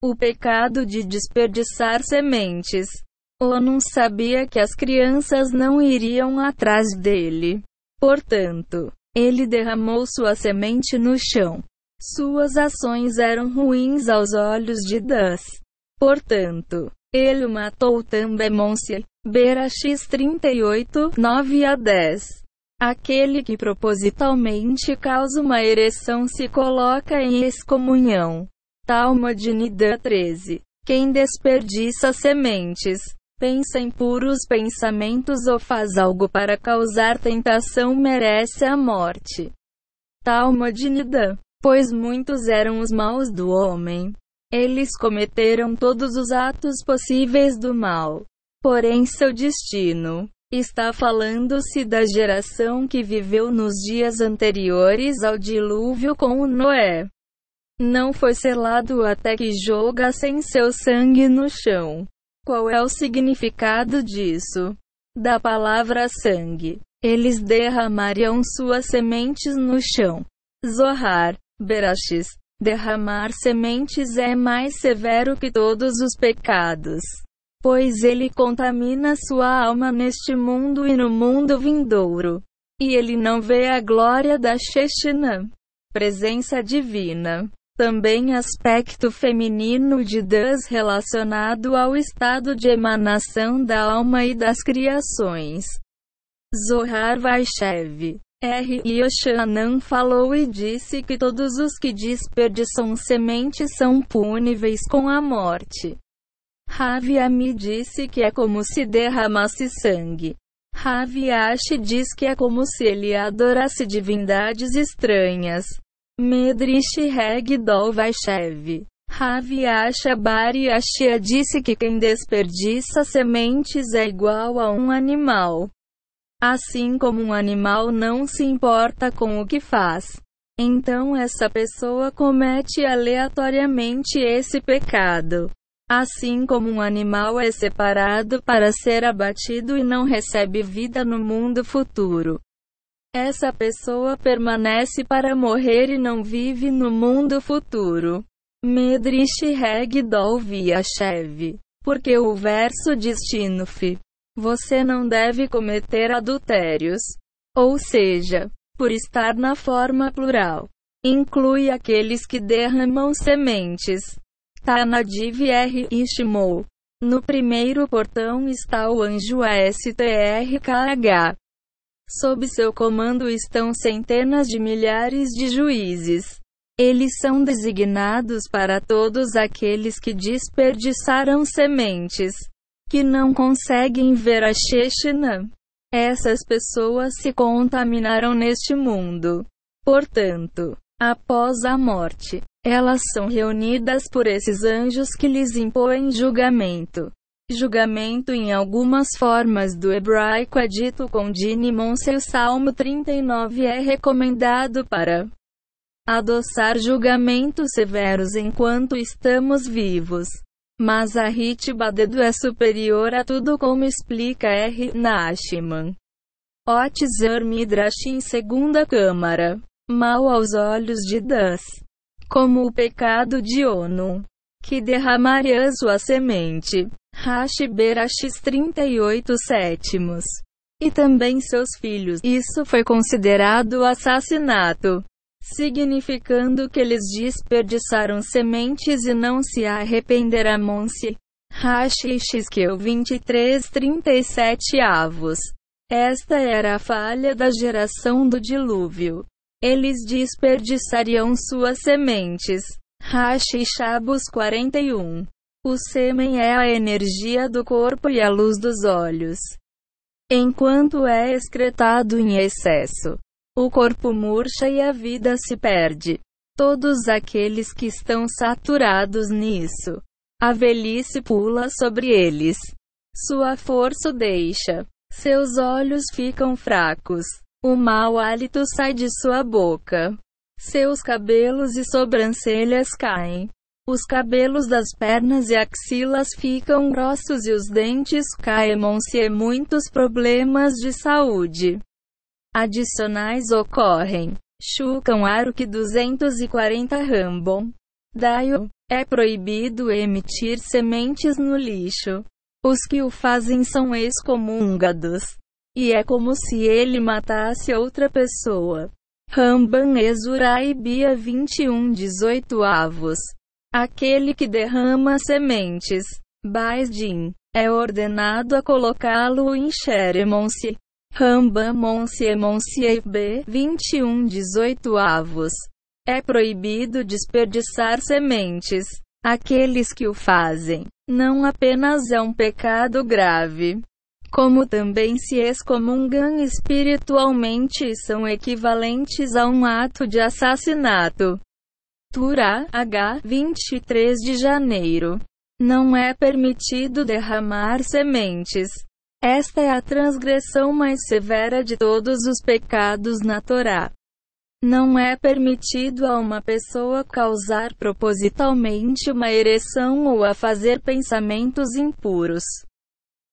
O pecado de desperdiçar sementes. Onum sabia que as crianças não iriam atrás dele. Portanto, ele derramou sua semente no chão. Suas ações eram ruins aos olhos de Das. Portanto, ele o matou também. Monse. Berax 38, 9 a 10. Aquele que propositalmente causa uma ereção se coloca em excomunhão. Talmud Nida 13. Quem desperdiça sementes, pensa em puros pensamentos ou faz algo para causar tentação merece a morte. Talmud Nida. Pois muitos eram os maus do homem. Eles cometeram todos os atos possíveis do mal. Porém, seu destino Está falando-se da geração que viveu nos dias anteriores ao dilúvio com Noé. Não foi selado até que jogassem seu sangue no chão. Qual é o significado disso? Da palavra sangue. Eles derramariam suas sementes no chão. Zohar, Berachis. Derramar sementes é mais severo que todos os pecados pois ele contamina sua alma neste mundo e no mundo vindouro. E ele não vê a glória da Sheshina, presença divina. Também aspecto feminino de Deus relacionado ao estado de emanação da alma e das criações. Zohar Vaishev. R. Yoshanan falou e disse que todos os que desperdiçam sementes são puníveis com a morte. Ravia me disse que é como se derramasse sangue. Raviashi diz que é como se ele adorasse divindades estranhas. Medrish Regdol Vaishev. Raviasha Bari Ashia disse que quem desperdiça sementes é igual a um animal. Assim como um animal não se importa com o que faz. Então essa pessoa comete aleatoriamente esse pecado. Assim como um animal é separado para ser abatido e não recebe vida no mundo futuro. Essa pessoa permanece para morrer e não vive no mundo futuro. Medrish Regdol Viashev. Porque o verso diz Tinuf. Você não deve cometer adultérios. Ou seja, por estar na forma plural. Inclui aqueles que derramam sementes Tanadiv R. Ishimou. No primeiro portão está o anjo ASTRKH. Sob seu comando estão centenas de milhares de juízes. Eles são designados para todos aqueles que desperdiçaram sementes, que não conseguem ver a Sheshina. Essas pessoas se contaminaram neste mundo. Portanto, após a morte, elas são reunidas por esses anjos que lhes impõem julgamento. Julgamento em algumas formas do hebraico é dito com Dinimon. Seu Salmo 39 é recomendado para adoçar julgamentos severos enquanto estamos vivos. Mas a Hitbadedo é superior a tudo como explica R. Nashiman. Otzer Midrash em segunda câmara. Mal aos olhos de Das como o pecado de Ono, que derramaria sua semente. Rashi Berachis 38 sétimos. E também seus filhos. Isso foi considerado assassinato, significando que eles desperdiçaram sementes e não se arrependerão-se. Rashi Xisqueu 23 37 avos. Esta era a falha da geração do dilúvio. Eles desperdiçariam suas sementes. Rashi Shabos 41. O sêmen é a energia do corpo e a luz dos olhos. Enquanto é excretado em excesso, o corpo murcha e a vida se perde. Todos aqueles que estão saturados nisso, a velhice pula sobre eles. Sua força deixa. Seus olhos ficam fracos. O mau hálito sai de sua boca. Seus cabelos e sobrancelhas caem. Os cabelos das pernas e axilas ficam grossos e os dentes caem-se e muitos problemas de saúde adicionais ocorrem. Chucam Aruk 240 Rambon. Daio, é proibido emitir sementes no lixo. Os que o fazem são excomungados. E é como se ele matasse outra pessoa. Ramban Exurai Bia 21 18 avos. Aquele que derrama sementes, Baisdin, é ordenado a colocá-lo em Xeremonse. Rambam Monsie Monsie B 21 18 avos. É proibido desperdiçar sementes. Aqueles que o fazem, não apenas é um pecado grave, como também se excomungam espiritualmente são equivalentes a um ato de assassinato. Turá, H, 23 de janeiro. Não é permitido derramar sementes. Esta é a transgressão mais severa de todos os pecados na Torá. Não é permitido a uma pessoa causar propositalmente uma ereção ou a fazer pensamentos impuros.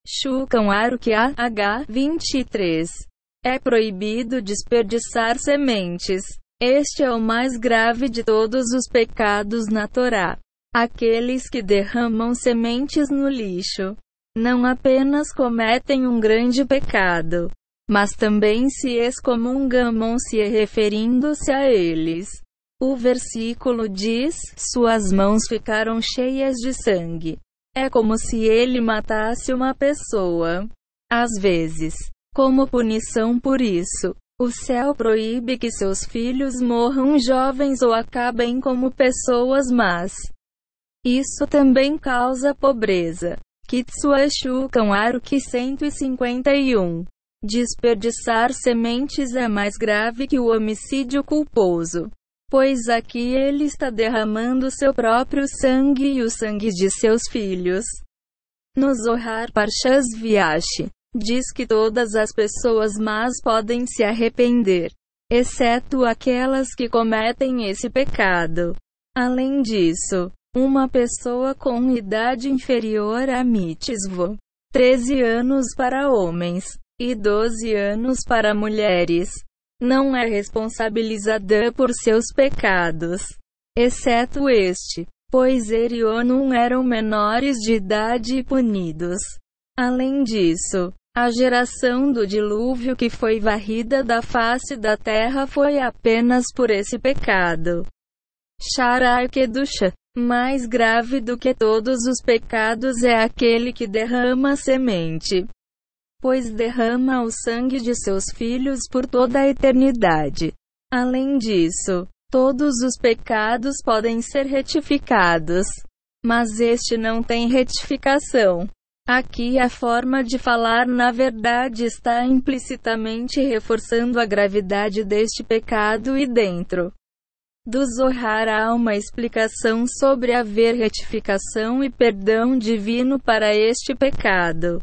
Shukam Arukia H 23. É proibido desperdiçar sementes. Este é o mais grave de todos os pecados na Torá. Aqueles que derramam sementes no lixo não apenas cometem um grande pecado, mas também se excomungam-se referindo-se a eles. O versículo diz: Suas mãos ficaram cheias de sangue. É como se ele matasse uma pessoa. Às vezes, como punição por isso, o céu proíbe que seus filhos morram jovens ou acabem como pessoas más. Isso também causa pobreza. Kitsuashu Kanwaruki 151 Desperdiçar sementes é mais grave que o homicídio culposo. Pois aqui ele está derramando seu próprio sangue e o sangue de seus filhos. No Zohar Parshas Viashi, diz que todas as pessoas más podem se arrepender, exceto aquelas que cometem esse pecado. Além disso, uma pessoa com idade inferior a mitzvah, 13 anos para homens, e 12 anos para mulheres. Não é responsabilizada por seus pecados, exceto este, pois Erionum eram menores de idade e punidos. Além disso, a geração do dilúvio que foi varrida da face da terra foi apenas por esse pecado. Sharai Kedusha. Mais grave do que todos os pecados é aquele que derrama semente pois derrama o sangue de seus filhos por toda a eternidade. Além disso, todos os pecados podem ser retificados, mas este não tem retificação. Aqui a forma de falar na verdade está implicitamente reforçando a gravidade deste pecado e dentro do Zohar há uma explicação sobre haver retificação e perdão divino para este pecado.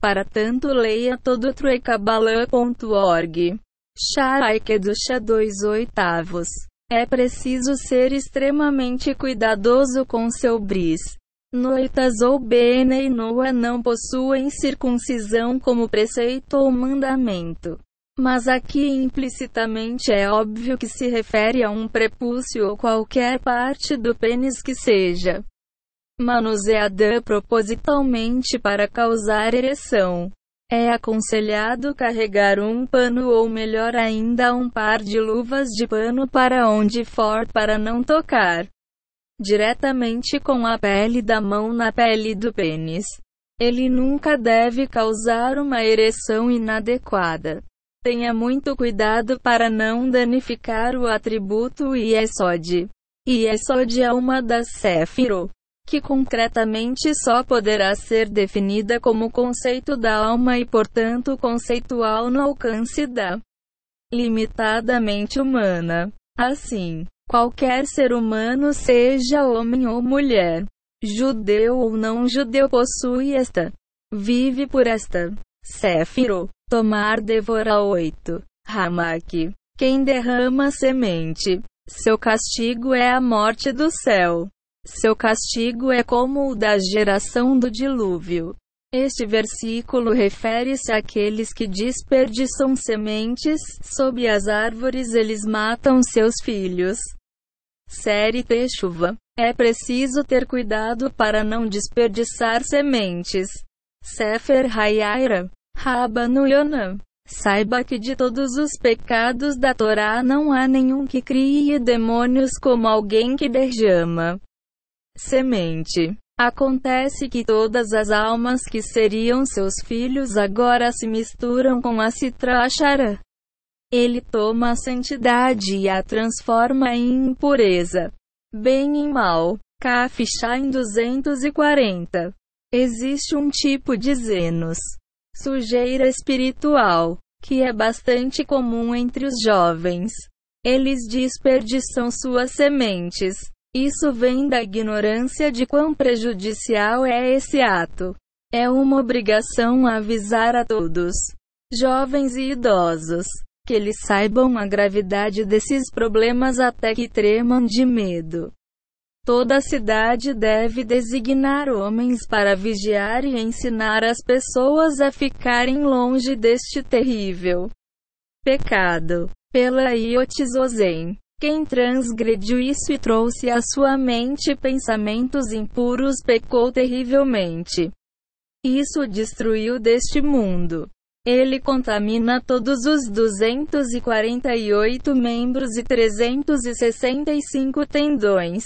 Para tanto, leia todo truecabalã.org. Sharaikeducha 2 oitavos. É preciso ser extremamente cuidadoso com seu bris. Noitas ou bene e noa não possuem circuncisão como preceito ou mandamento. Mas aqui implicitamente é óbvio que se refere a um prepúcio ou qualquer parte do pênis que seja manuseada propositalmente para causar ereção. É aconselhado carregar um pano ou melhor ainda um par de luvas de pano para onde for para não tocar diretamente com a pele da mão na pele do pênis. Ele nunca deve causar uma ereção inadequada. Tenha muito cuidado para não danificar o atributo Iesod. Iesod é uma das Séfiro que concretamente só poderá ser definida como conceito da alma e, portanto, conceitual no alcance da limitadamente humana. Assim, qualquer ser humano, seja homem ou mulher, judeu ou não judeu, possui esta, vive por esta. Séfiro, tomar devora 8. Ramak, quem derrama semente, seu castigo é a morte do céu. Seu castigo é como o da geração do dilúvio. Este versículo refere-se àqueles que desperdiçam sementes, sob as árvores eles matam seus filhos. Série T chuva. É preciso ter cuidado para não desperdiçar sementes. Sefer Hayaira. Rabanu Yonah. Saiba que de todos os pecados da Torá não há nenhum que crie demônios como alguém que derrama semente. Acontece que todas as almas que seriam seus filhos agora se misturam com a Citra Achara. Ele toma a santidade e a transforma em impureza. Bem em mal. Kafishá em 240. Existe um tipo de zenos, sujeira espiritual, que é bastante comum entre os jovens. Eles desperdiçam suas sementes. Isso vem da ignorância de quão prejudicial é esse ato. É uma obrigação avisar a todos, jovens e idosos, que eles saibam a gravidade desses problemas até que tremam de medo. Toda a cidade deve designar homens para vigiar e ensinar as pessoas a ficarem longe deste terrível pecado. Pela Iotizozen. Quem transgrediu isso e trouxe à sua mente pensamentos impuros pecou terrivelmente. Isso destruiu deste mundo. Ele contamina todos os 248 membros e 365 tendões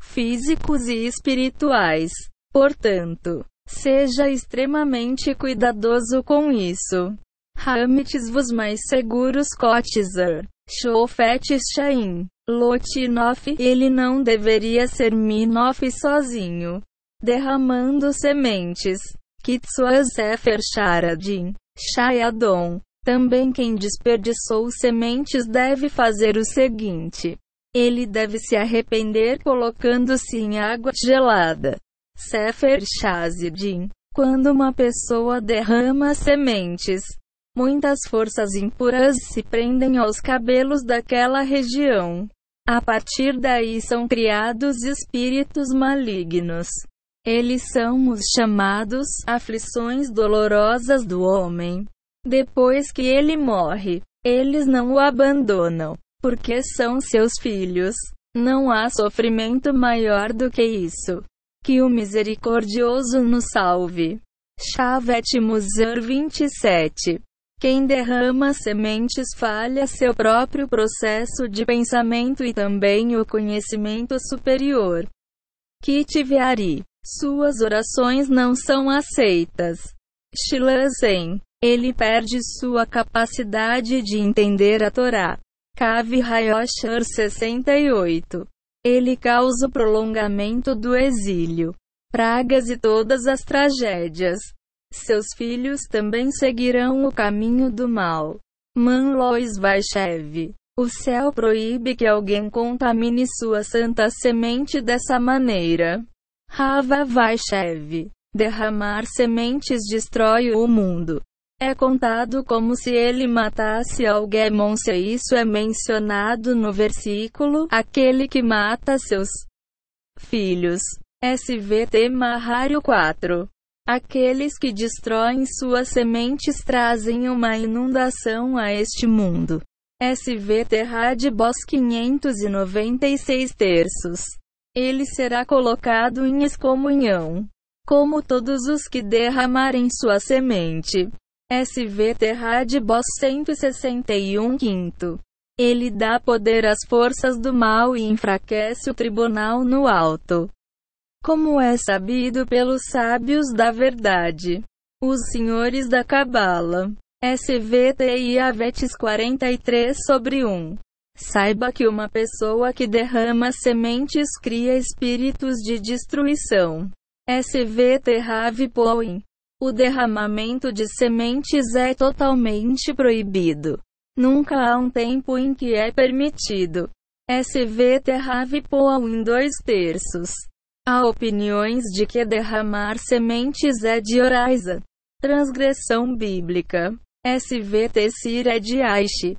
físicos e espirituais. Portanto, seja extremamente cuidadoso com isso. Hamites-vos mais seguros Kotzer. Shofet Shain. Lotinof. Ele não deveria ser Minof sozinho. Derramando sementes. Kitsuas Sefer Sharadin. Shayadon. Também quem desperdiçou sementes deve fazer o seguinte. Ele deve se arrepender colocando-se em água gelada. Sefer Shazidin. Quando uma pessoa derrama sementes, muitas forças impuras se prendem aos cabelos daquela região. A partir daí são criados espíritos malignos. Eles são os chamados aflições dolorosas do homem. Depois que ele morre, eles não o abandonam porque são seus filhos. Não há sofrimento maior do que isso. Que o misericordioso nos salve. Chavet Musar 27. Quem derrama sementes falha seu próprio processo de pensamento e também o conhecimento superior. Kitiviari. Suas orações não são aceitas. Shilazen. Ele perde sua capacidade de entender a Torá. Cave Hayoshar 68. Ele causa o prolongamento do exílio, pragas e todas as tragédias. Seus filhos também seguirão o caminho do mal. Man Lois Vaishev. O céu proíbe que alguém contamine sua santa semente dessa maneira. Rava Vaishev. Derramar sementes destrói o mundo. É contado como se ele matasse alguém. Se isso é mencionado no versículo, aquele que mata seus filhos. SVT Mahário 4. Aqueles que destroem suas sementes trazem uma inundação a este mundo. SVT Radbos 596 terços. Ele será colocado em excomunhão, como todos os que derramarem sua semente. SVT Radbos 161 quinto. Ele dá poder às forças do mal e enfraquece o tribunal no alto. Como é sabido pelos sábios da verdade, os senhores da Cabala. SVT Avetes 43 sobre 1. Saiba que uma pessoa que derrama sementes cria espíritos de destruição. SVT Ravi Poin. O derramamento de sementes é totalmente proibido. Nunca há um tempo em que é permitido. SV Terrave Poal em dois terços. Há opiniões de que derramar sementes é de Oraisa. Transgressão bíblica. SVT é de Aishi.